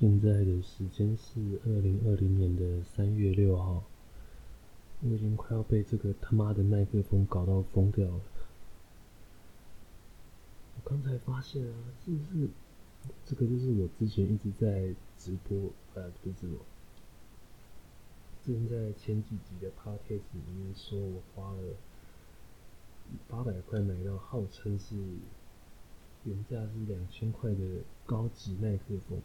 现在的时间是二零二零年的三月六号，我已经快要被这个他妈的麦克风搞到疯掉了。我刚才发现啊，是不是这个就是我之前一直在直播，呃，不是直播，之前在前几集的 podcast 里面说我花了八百块买到号称是原价是两千块的高级麦克风。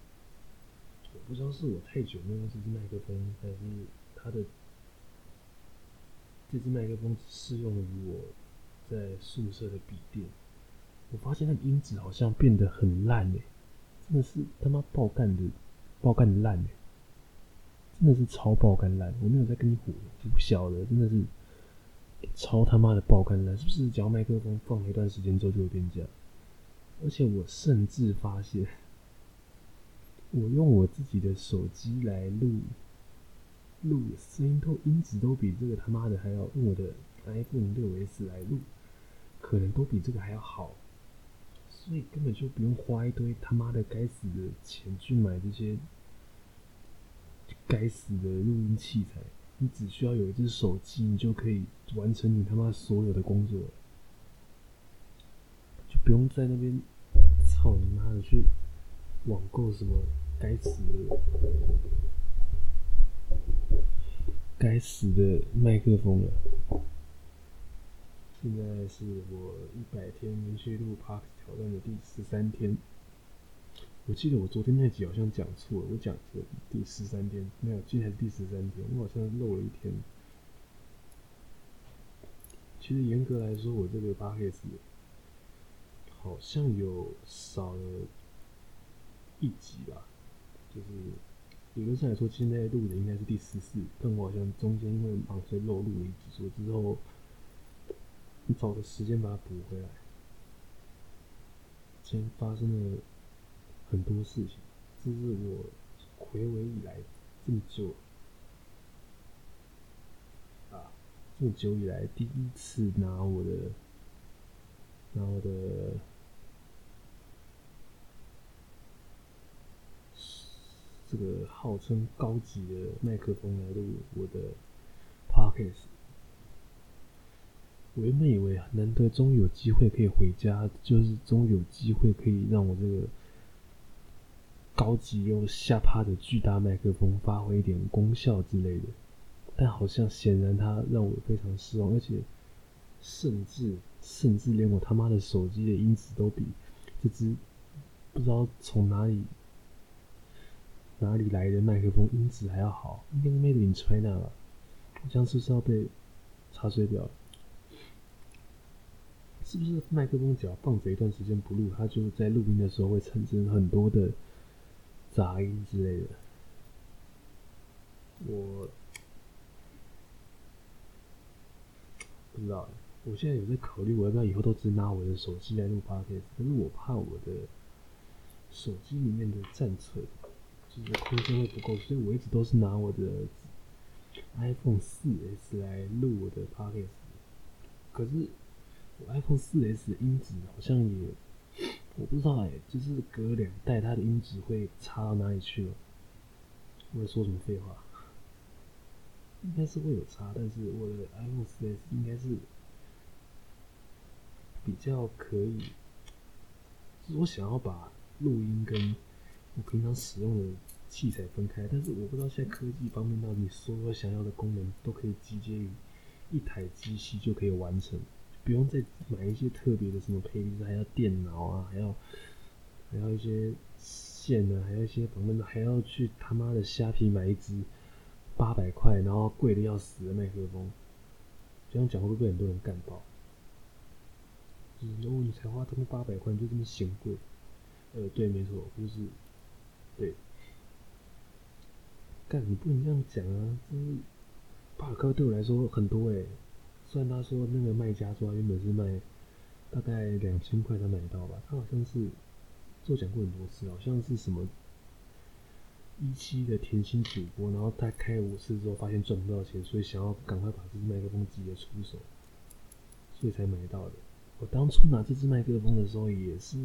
我不知道是我太久没用这支麦克风，还是它的这支麦克风只适用于我在宿舍的笔电。我发现它的音质好像变得很烂诶，真的是他妈爆干的爆干的烂诶，真的是超爆干烂。我没有在跟你唬，不晓得，真的是超他妈的爆干烂。是不是只要麦克风放了一段时间之后就会变这样？而且我甚至发现。我用我自己的手机来录，录声音都音质都比这个他妈的还要用我的 iPhone 六 S 来录，可能都比这个还要好，所以根本就不用花一堆他妈的该死的钱去买这些该死的录音器材，你只需要有一只手机，你就可以完成你他妈所有的工作，就不用在那边操你妈的去网购什么。该死的，该死的麦克风了！现在是我一百天连续录 Podcast 挑战的第十三天。我记得我昨天那集好像讲错了，我讲错第十三天，没有，今天是第十三天，我好像漏了一天。其实严格来说，我这个 Podcast 好像有少了一集吧。就是理论上来说，现在录的应该是第十四，但我好像中间因为忙，所以漏录了一集，所以之后你找个时间把它补回来。今天发生了很多事情，这是我回味以来这么久啊，这么久以来第一次拿我的拿我的。这个号称高级的麦克风来录我的 podcast，我原本以为难得终于有机会可以回家，就是终于有机会可以让我这个高级又下趴的巨大麦克风发挥一点功效之类的，但好像显然它让我非常失望，而且甚至甚至连我他妈的手机的音质都比这只不知道从哪里。哪里来的麦克风音质还要好？应该是 Made in China 吧？这样是不是要被查水表？是不是麦克风只要放着一段时间不录，它就在录音的时候会产生很多的杂音之类的？我不知道。我现在有在考虑，我要不要以后都只拿我的手机来录 Podcast？可是我怕我的手机里面的战车。就是空间会不够，所以我一直都是拿我的 iPhone 4S 来录我的 Podcast。可是我 iPhone 4S 的音质好像也，我不知道哎、就是隔两代它的音质会差到哪里去了？我在说什么废话？应该是会有差，但是我的 iPhone 4S 应该是比较可以。就是我想要把录音跟我平常使用的器材分开，但是我不知道现在科技方面到底所有想要的功能都可以集结于一台机器就可以完成，不用再买一些特别的什么配置，还要电脑啊，还要还要一些线啊，还要一些反正还要去他妈的虾皮买一支八百块，然后贵的要死的麦克风，这样讲会不会被很多人干爆？就是哦，你才花他妈八百块，你就这么嫌贵？呃，对，没错，就是。对，干你不能这样讲啊！就是八百块对我来说很多诶。虽然他说那个卖家说他原本是卖大概两千块才买到吧，他好像是就讲过很多次，好像是什么一期的甜心主播，然后他开五次之后发现赚不到钱，所以想要赶快把这支麦克风直接出手，所以才买到的。我当初拿这支麦克风的时候也是。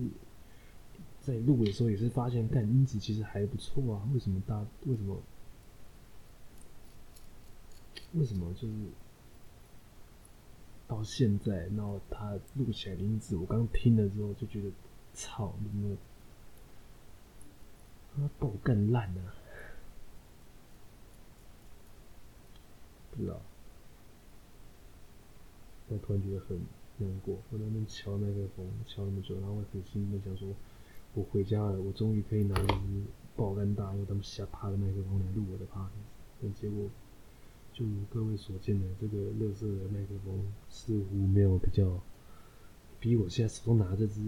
在录的时候也是发现，干音质其实还不错啊。为什么大？为什么？为什么就是到现在，然后他录起来的音质，我刚听了之后就觉得，操你妈！他爆干烂啊！不知道，我突然觉得很难过。我在那边敲麦克风，敲那么久，然后我很兴奋，想说，我回家了，我终于可以拿一支爆肝大又他们瞎趴的麦克风来录我的 p o d。但结果，就如各位所见的，这个乐色的麦克风似乎没有比较，比我现在手中拿这支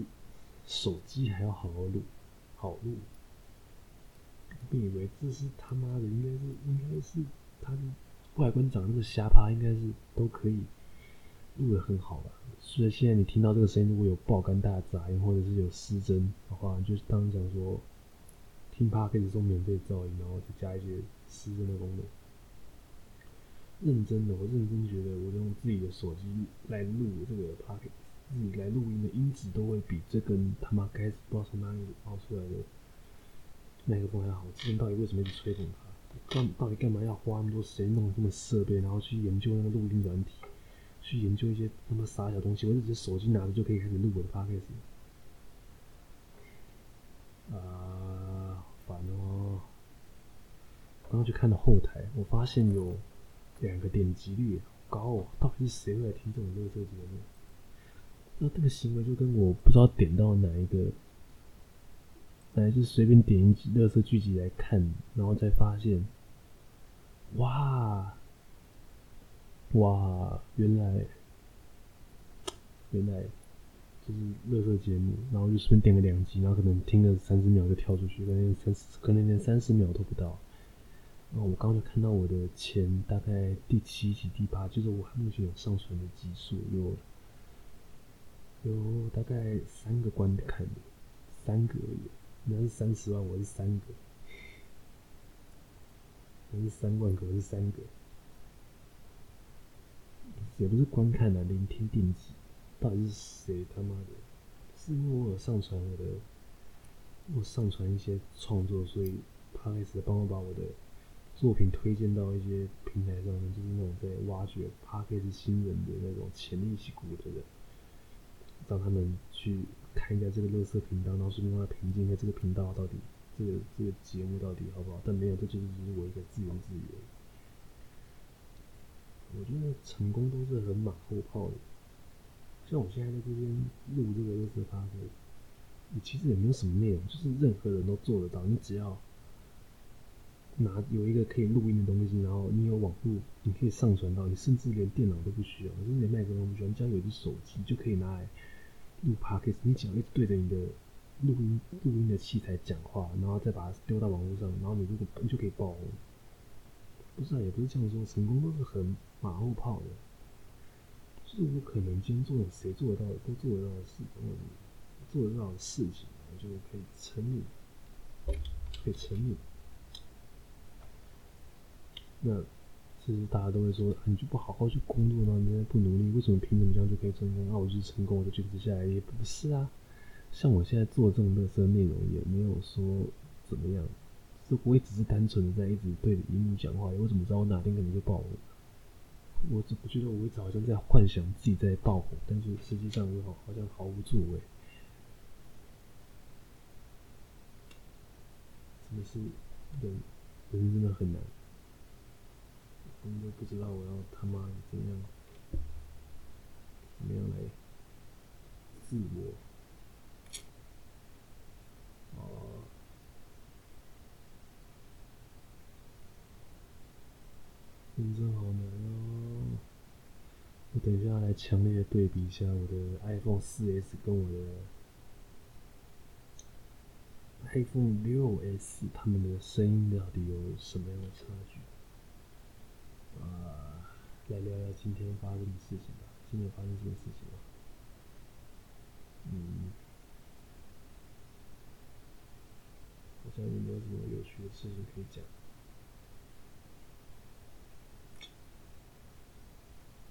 手机还要好好录，好录。我以为这是他妈的，应该是，应该是他的。外观长那么瞎趴，应该是都可以录得很好吧？所以现在你听到这个声音，如果有爆肝大杂音，或者是有失真的话，就是当讲说听 Podcast 中免费噪音，然后再加一些失真的功能。认真的，我认真觉得，我用自己的手机来录这个 Podcast，自己来录音的音质都会比这根他妈开始不知道从哪里冒出来的麦克风还好。之前到底为什么一直吹捧它？干到底干嘛要花那么多时间弄这么设备，然后去研究那个录音软体，去研究一些那么傻小东西？我就直接手机拿着就可以开始录我的 podcast。啊，烦哦！刚刚去看了后台，我发现有两个点击率好高哦，到底是谁会来听这种乐色节目？那这个行为就跟我不知道点到哪一个。本来就随便点一集乐色剧集来看，然后再发现，哇，哇，原来，原来就是乐色节目，然后就随便点个两集，然后可能听个三十秒就跳出去，可能三，可能连三十秒都不到。那我刚刚就看到我的前大概第七集、第八，就是我目前有上传的集数有，有大概三个观看，三个而已。你要是三十万，我是三个；你是三万个，我是三个。也不是观看啊，聆听定级，到底是谁他妈的？是因为我有上传我的，我上传一些创作，所以帕里斯帮我把我的作品推荐到一些平台上面，就是那种在挖掘 Podcast 新人的那种潜力股的人，让他们去。看一下这个乐色频道，然后顺便让他评价一下这个频道到底，这个这个节目到底好不好？但没有，这就是我一个自言自语。我觉得成功都是很马后炮的，像我现在在这边录这个乐色发布，你其实也没有什么内容，就是任何人都做得到。你只要拿有一个可以录音的东西，然后你有网络，你可以上传到，你甚至连电脑都不需要，甚至连麦克风都不需要，你只要有一只手机就可以拿来。录 podcast，你只要一直对着你的录音录音的器材讲话，然后再把它丢到网络上，然后你如果你就可以爆红。不是啊，也不是这样说，成功都是很马后炮的，就是我可能今天做的谁做得到的都做得到的事，做得到的事情，我就可以成名，可以成名。那。其实大家都会说，你就不好好去工作呢？你不努力，为什么凭什么这样就可以成功？那、我就是成功，我就坚持下来，也不是啊。像我现在做这种乐色内容，也没有说怎么样，就不会只是单纯的在一直对着荧幕讲话。我怎么知道我哪天可能就爆红？我只不觉得我一直好像在幻想自己在爆红，但是实际上我好好像毫无作为。真的是人，人真的很难。我都不知道我要他妈怎样，怎么样来自我？哦，人生好难哦！我等一下来强烈的对比一下我的 iPhone 4S 跟我的 iPhone 6S，他们的声音到底有什么样的差距？啊，来聊聊今天发生的事情吧。今天发生什么事情啊？嗯，好像也没有什么有趣的事情可以讲。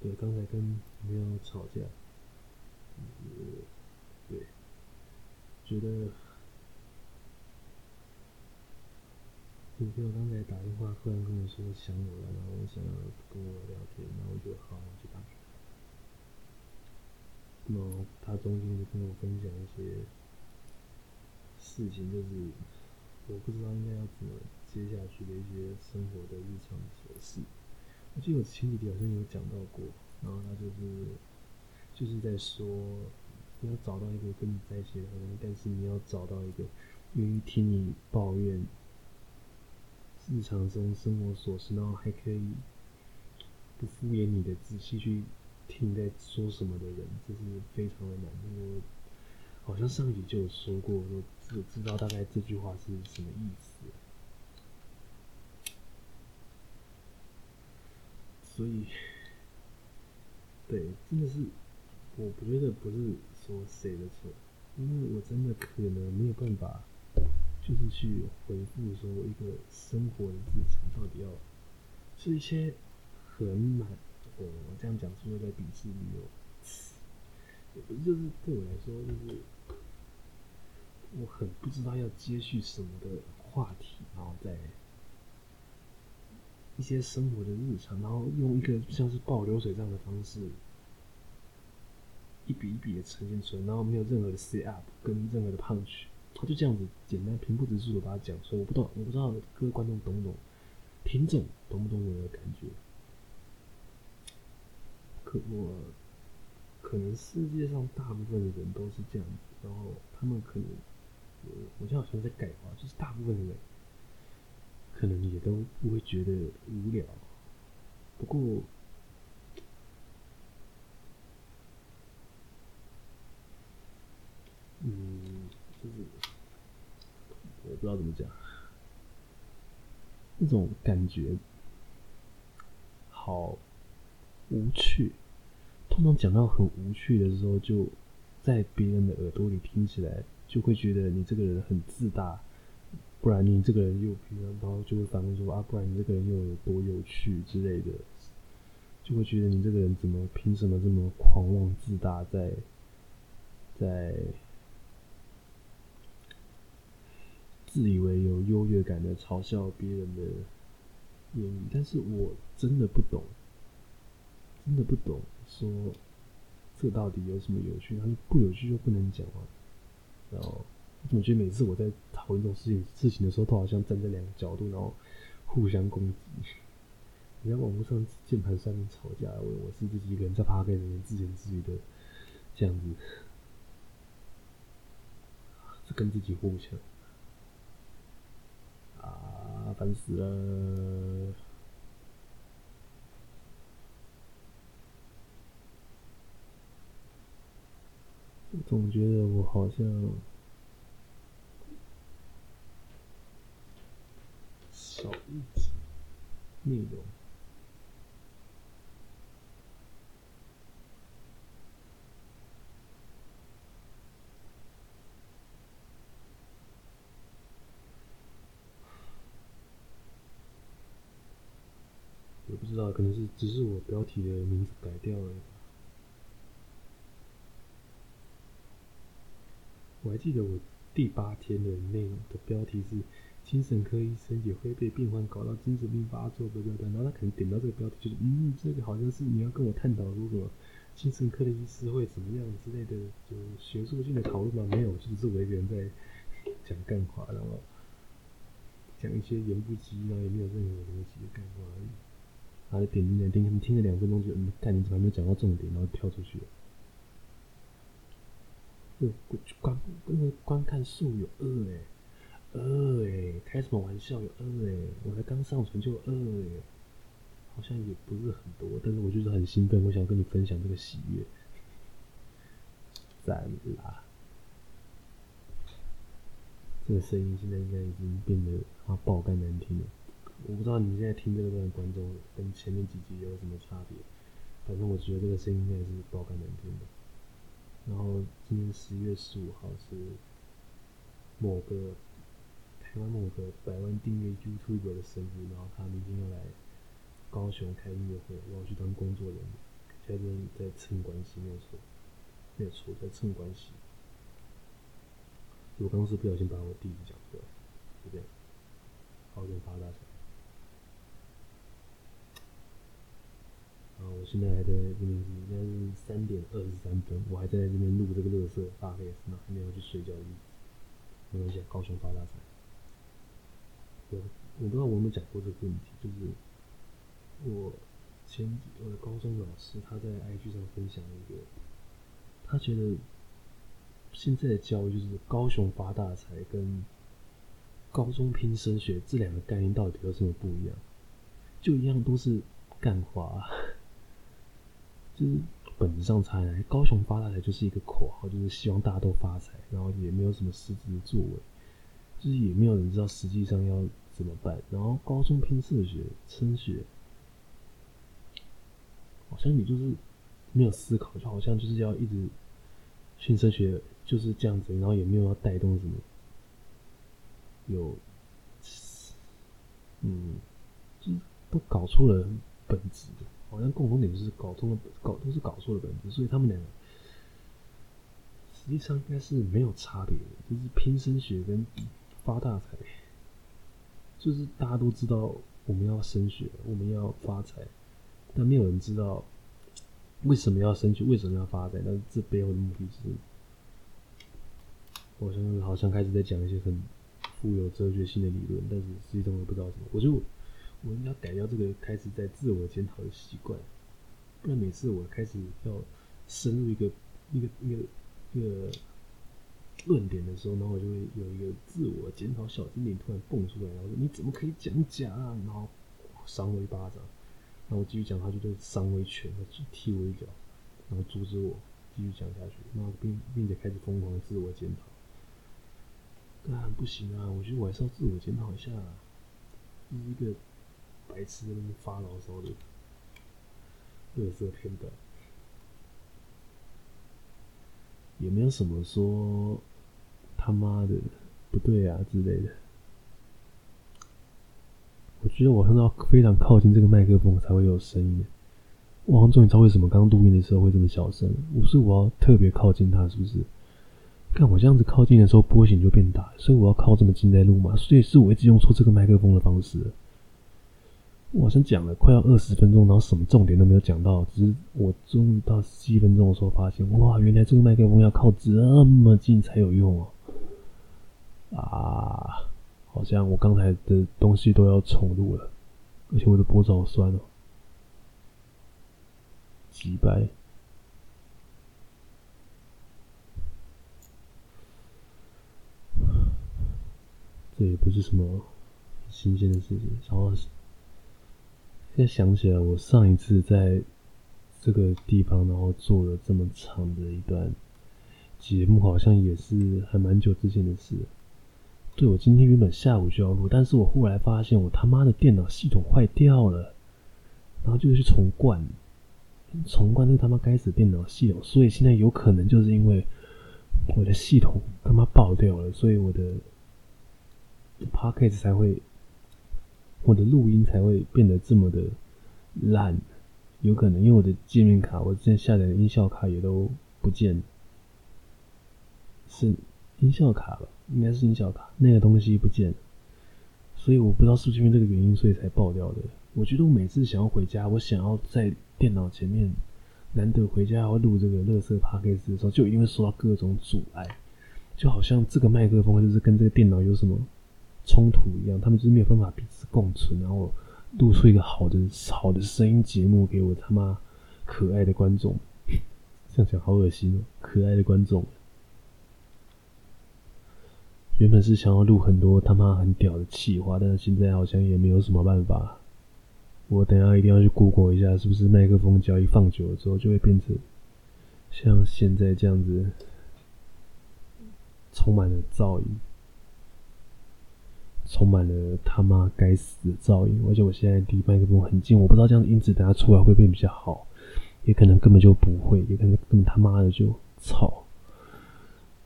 对，刚才跟女朋友吵架，嗯，对，觉得你朋友刚才打电话，突然跟你说想我了，然后想要跟我聊天，然后我就好，我就打给他。然后他中间就跟我分享一些事情，就是我不知道应该要怎么接下去的一些生活的日常琐事。我记得我前几天好像有讲到过，然后他就是就是在说，你要找到一个跟你在一起的人，但是你要找到一个愿意听你抱怨。日常中生活琐事，然后还可以不敷衍你的仔细去听你在说什么的人，这是非常的难。我好像上一集就有说过，我知知道大概这句话是什么意思。所以，对，真的是，我不觉得不是说谁的错，因为我真的可能没有办法。就是去回复说一个生活的日常到底要是一些很满，我这样讲是不是在鄙视女友？也不是，就是对我来说，就是我很不知道要接续什么的话题，然后在一些生活的日常，然后用一个像是报流水账的方式，一笔一笔的呈现出来，然后没有任何的 set up 跟任何的 punch。他就这样子简单平铺直叙的把它讲出来，我不懂，我不知道各位观众懂不懂，听众懂不懂我的感觉？可我可能世界上大部分的人都是这样子，然后他们可能，我我现在好像在改话，就是大部分的人可能也都不会觉得无聊。不过，嗯。就是不知道怎么讲，那种感觉好无趣。通常讲到很无趣的时候，就在别人的耳朵里听起来，就会觉得你这个人很自大，不然你这个人又平常，然后就会反问说啊，不然你这个人又有多有趣之类的，就会觉得你这个人怎么凭什么这么狂妄自大，在在。自以为有优越感的嘲笑别人的言语，但是我真的不懂，真的不懂，说这到底有什么有趣？他说不有趣就不能讲啊。然后我怎么觉得每次我在讨论这种事情事情的时候，都好像站在两个角度，然后互相攻击。你在网络上键盘上面吵架，我我是自己一个人在趴 K 里面自言自语的这样子，是跟自己互相。烦死了！总觉得我好像少一点内容。不知道，可能是只是我标题的名字改掉了。我还记得我第八天的内容的标题是“精神科医生也会被病患搞到精神病发作”的标题，然后他可能点到这个标题，就是嗯，这个好像是你要跟我探讨如果精神科的医师会怎么样之类的，就学术性的讨论吗？没有，就是我一个人在讲干话，然后讲一些言不及义，然后也没有任何逻辑的干话而已。然后点进来听，听了两分钟就嗯，看你怎么还没讲到重点，然后跳出去了。呃，观那个观看数有二诶，二诶，开什么玩笑有二诶，我才刚上传就有二诶，好像也不是很多，但是我就是很兴奋，我想跟你分享这个喜悦。赞啦！这个声音现在应该已经变得啊爆肝难听了。我不知道你现在听这个观众跟前面几集有什么差别，反正我觉得这个声音应该是爆肝难听的。然后今天十月十五号是某个台湾某个百万订阅 YouTube 的生日，然后他明天要来高雄开音乐会，我要去当工作人员，现在在蹭关系，没有错，没有错，在蹭关系。我刚刚是不小心把我地址讲出来，就这样，好，再发。大财。啊，我现在还在这边，现在是三点二十三分，我还在这边录这个乐色大概是哪还没有去睡觉的意思。没关系，高雄发大财。我我不知道我有没有讲过这个问题，就是我前我的高中老师他在 IG 上分享一个，他觉得现在的教育就是高雄发大财跟高中拼升学这两个概念到底有什么不一样？就一样都是干话。是本质上差来，高雄发大财就是一个口号，就是希望大家都发财，然后也没有什么实质的作为，就是也没有人知道实际上要怎么办。然后高中拼升学、升学，好像你就是没有思考，就好像就是要一直训升学就是这样子，然后也没有要带动什么，有，嗯，就是都搞错了本质的。好像共同点就是搞错了，搞都是搞错了本质，所以他们两个实际上应该是没有差别的，就是拼升学跟发大财，就是大家都知道我们要升学，我们要发财，但没有人知道为什么要升学，为什么要发财，但是这背后的目的是，我现在好像开始在讲一些很富有哲学性的理论，但是实际上我不知道什么，我就。我应该改掉这个开始在自我检讨的习惯，不然每次我开始要深入一个一个一个一个论点的时候，然后我就会有一个自我检讨小精灵突然蹦出来，然后说：“你怎么可以讲假啊？”然后扇我一巴掌，然后我继续讲，他就对赏我一拳，踢我一脚，然后阻止我继续讲下去，然后并并且开始疯狂自我检讨。但不行啊，我觉得我还是要自我检讨一下，第一个。白痴那边发牢骚的，乐色片段，也没有什么说他妈的不对啊之类的。我觉得我很要非常靠近这个麦克风才会有声音。我好像终于知道为什么刚录音的时候会这么小声。我是我要特别靠近它，是不是？看我这样子靠近的时候波形就变大，所以我要靠这么近在录嘛。所以是我一直用错这个麦克风的方式。我好像讲了快要二十分钟，然后什么重点都没有讲到，只是我终于到七分钟的时候发现，哇，原来这个麦克风要靠这么近才有用哦！啊，好像我刚才的东西都要重录了，而且我的脖子好酸哦，几百，这也不是什么新鲜的事情，然后。现在想起来，我上一次在这个地方，然后做了这么长的一段节目，好像也是还蛮久之前的事。对，我今天原本下午就要录，但是我后来发现我他妈的电脑系统坏掉了，然后就去重灌，重灌那他妈该死的电脑系统，所以现在有可能就是因为我的系统他妈爆掉了，所以我的 Podcast 才会。我的录音才会变得这么的烂，有可能因为我的界面卡，我之前下载的音效卡也都不见了，是音效卡吧？应该是音效卡，那个东西不见了，所以我不知道是不是因为这个原因，所以才爆掉的。我觉得我每次想要回家，我想要在电脑前面难得回家要录这个乐色 podcast 的时候，就一定会受到各种阻碍，就好像这个麦克风就是跟这个电脑有什么。冲突一样，他们就是没有办法彼此共存，然后录出一个好的好的声音节目给我他妈可爱的观众。这样讲好恶心哦，可爱的观众。原本是想要录很多他妈很屌的气话，但是现在好像也没有什么办法。我等下一定要去 Google 一下，是不是麦克风只要一放久了之后就会变成像现在这样子，充满了噪音。充满了他妈该死的噪音，而且我现在离麦克风很近，我不知道这样的音质等下出来会不会比较好，也可能根本就不会，也可能根本他妈的就吵，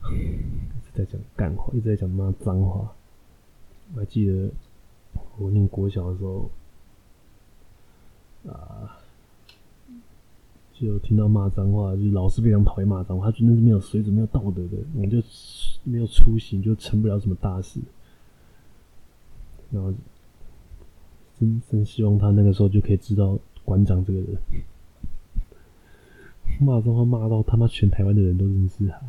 一直在讲干话，一直在讲妈脏话。我还记得我念国小的时候，啊，就听到骂脏话，就是老师非常讨厌骂脏话，他真的是没有水准、没有道德的，我就没有出息，就成不了什么大事。然后真真希望他那个时候就可以知道馆长这个人，骂脏话骂到他妈全台湾的人都认识他，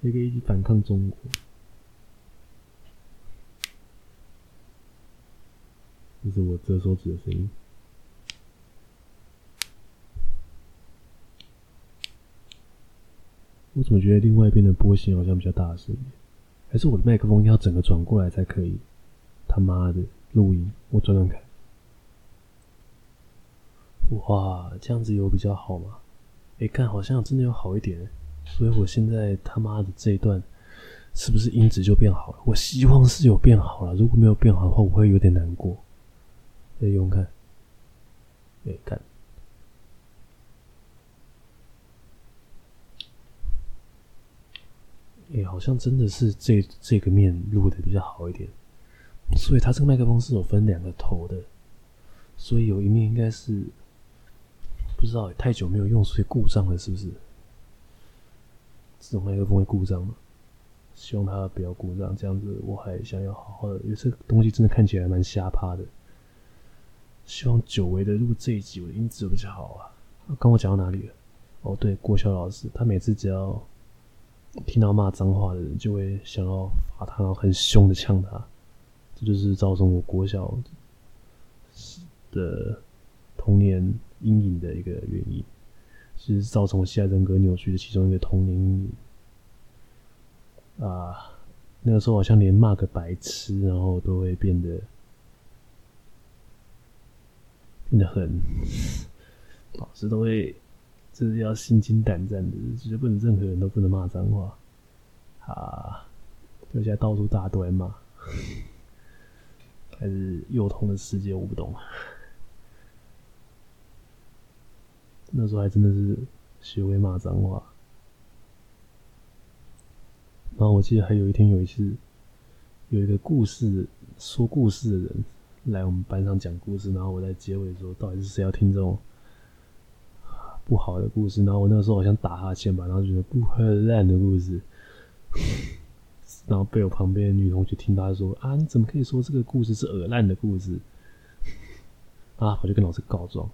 也可以一起反抗中国。这是我折手指的声音。我怎么觉得另外一边的波形好像比较大声？还是我的麦克风要整个转过来才可以？他妈的，录音，我转转看。哇，这样子有比较好吗？哎，看好像真的有好一点。所以我现在他妈的这一段，是不是音质就变好了？我希望是有变好了。如果没有变好的话，我会有点难过。再用看，哎，看。哎、好像真的是这这个面录的比较好一点，所以它这个麦克风是有分两个头的，所以有一面应该是不知道太久没有用，所以故障了，是不是？这种麦克风会故障吗？希望它不要故障，这样子我还想要好好的，因为这个东西真的看起来蛮瞎趴的。希望久违的录这一集，我的音质比较好啊。刚我讲到哪里了？哦，对，国小老师，他每次只要。听到骂脏话的人，就会想要罚他，然后很凶的呛他。这就是造成我国小的童年阴影的一个原因，是造成我现在人格扭曲的其中一个童年阴影。啊，那个时候好像连骂个白痴，然后都会变得变得很，老师都会。就是要心惊胆战的，就是不能任何人都不能骂脏话啊！就现在到处大家都在骂，还是幼童的世界我不懂。那时候还真的是学会骂脏话。然后我记得还有一天有一次，有一个故事说故事的人来我们班上讲故事，然后我在结尾说，到底是谁要听这种？不好的故事，然后我那个时候好像打哈欠吧，然后觉得不很烂的故事，然后被我旁边的女同学听到说啊，你怎么可以说这个故事是恶烂的故事？啊，我就跟老师告状，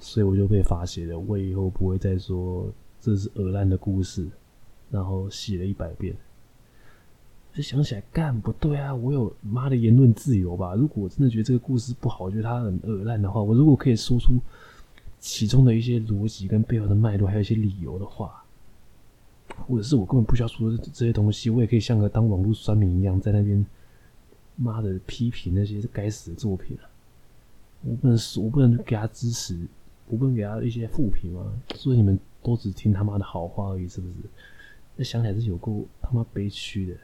所以我就被罚写了，我以后不会再说这是恶烂的故事，然后写了一百遍。就想起来，干不对啊，我有妈的言论自由吧？如果我真的觉得这个故事不好，我觉得它很恶烂的话，我如果可以说出。其中的一些逻辑跟背后的脉络，还有一些理由的话，或者是我根本不需要说这些东西，我也可以像个当网络酸民一样，在那边妈的批评那些该死的作品啊！我不能说，我不能给他支持，我不能给他一些负评吗？所以你们都只听他妈的好话而已，是不是？那想起来是有够他妈悲屈的。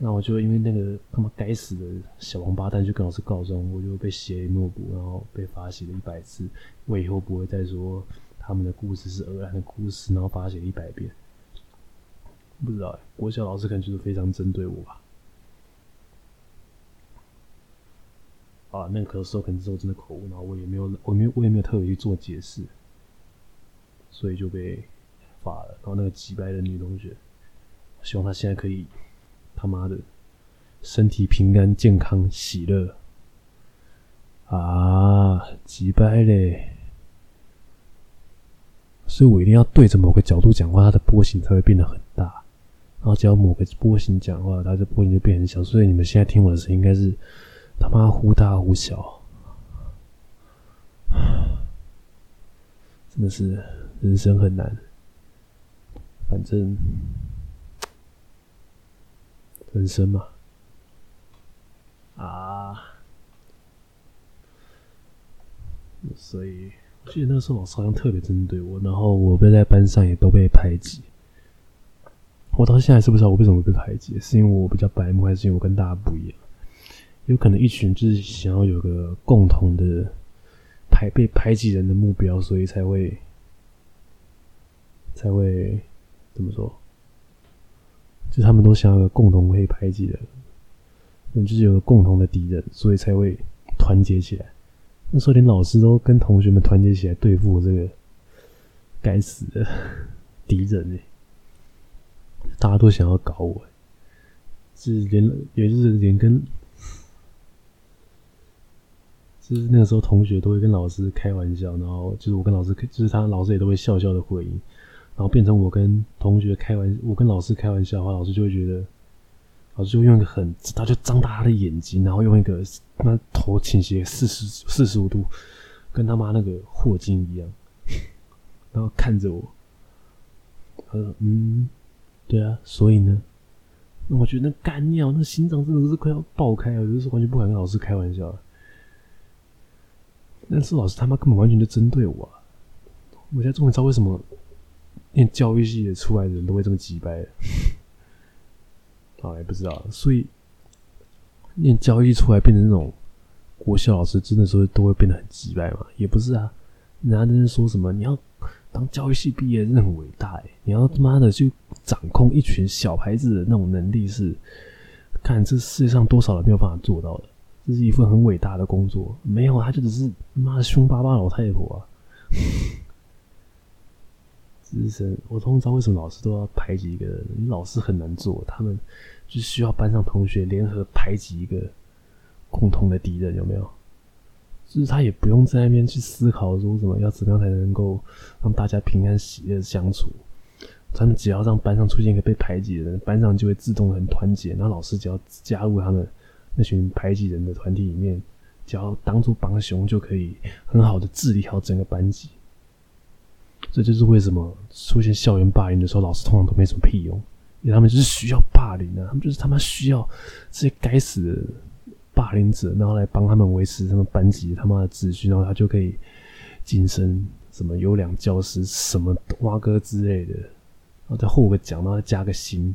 那我就因为那个他妈该死的小王八蛋，就跟老师告状，我就被写诺补，然后被罚写了一百次。我以后不会再说他们的故事是偶然的故事，然后把它写一百遍。不知道哎，国小老师可能就是非常针对我吧。啊，那个时候可能是我真的口误，然后我也没有，我没有，我也没有特别去做解释，所以就被罚了。然后那个几百的女同学，希望她现在可以。他妈的，身体平安、健康、喜乐啊！几百嘞！所以我一定要对着某个角度讲话，它的波形才会变得很大。然后只要某个波形讲话，它的波形就变很小。所以你们现在听我的声音，应该是他妈忽大忽小。真的是人生很难，反正。人生嘛，啊，所以记得那时候老师好像特别针对我，然后我被在班上也都被排挤。我到现在是不知道我为什么被排挤，是因为我比较白目，还是因为我跟大家不一样？有可能一群就是想要有个共同的排被排挤人的目标，所以才会才会怎么说？就他们都想要有个共同可以排挤的，嗯，就是有个共同的敌人，所以才会团结起来。那时候连老师都跟同学们团结起来对付我这个该死的敌人哎！大家都想要搞我，是连也就是连跟就是那个时候同学都会跟老师开玩笑，然后就是我跟老师，就是他老师也都会笑笑的回应，然后变成我跟同学开玩，我跟老师开玩笑的话，老师就会觉得，老师就用一个很，他就张大他的眼睛，然后用一个那头倾斜四十四十五度，跟他妈那个霍金一样，然后看着我，他说：“嗯，对啊，所以呢？”那我觉得那干尿，那心脏真的是快要爆开了，就是完全不敢跟老师开玩笑。但是老师他妈根本完全就针对我啊！我现在终于知道为什么念教育系的出来的人都会这么机掰了。好，也不知道，所以念教育系出来变成那种国小老师，真的说都会变得很机掰嘛？也不是啊，人家在说什么你要当教育系毕业是很伟大哎，你要他妈的去掌控一群小孩子的那种能力是，看这世界上多少人没有办法做到的。这是一份很伟大的工作，没有，他就只是妈的凶巴巴老太婆啊！资深，我通常为什么老师都要排挤一个人？因为老师很难做，他们就需要班上同学联合排挤一个共同的敌人，有没有？就是他也不用在那边去思考说什么要怎么样才能够让大家平安喜乐相处，他们只要让班上出现一个被排挤的人，班上就会自动很团结，然后老师只要加入他们。那群排挤人的团体里面，只要当做帮凶，就可以很好的治理好整个班级。这就是为什么出现校园霸凌的时候，老师通常都没什么屁用，因为他们就是需要霸凌啊，他们就是他妈需要这些该死的霸凌者，然后来帮他们维持他们班级他妈的秩序，然后他就可以晋升什么优良教师、什么蛙哥之类的，然后再获个奖，然后再加个薪，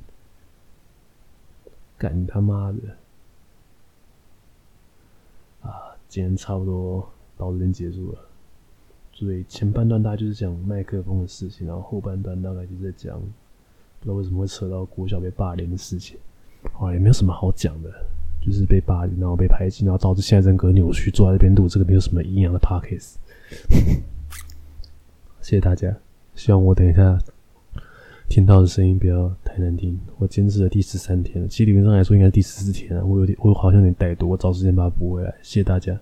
干他妈的！啊今天差不多到这边结束了，所以前半段大概就是讲麦克风的事情，然后后半段大概就是在讲，不知道为什么会扯到国小被霸凌的事情，好，也没有什么好讲的，就是被霸凌，然后被排挤，然后导致现在人格扭曲，坐在这边录这个没有什么营养的 podcast。谢谢大家，希望我等一下听到的声音不要太难听。我坚持了第十三天了，其实理论上来说应该是第十四天了，我有点，我好像有点怠惰，我找时间把它补回来。谢谢大家。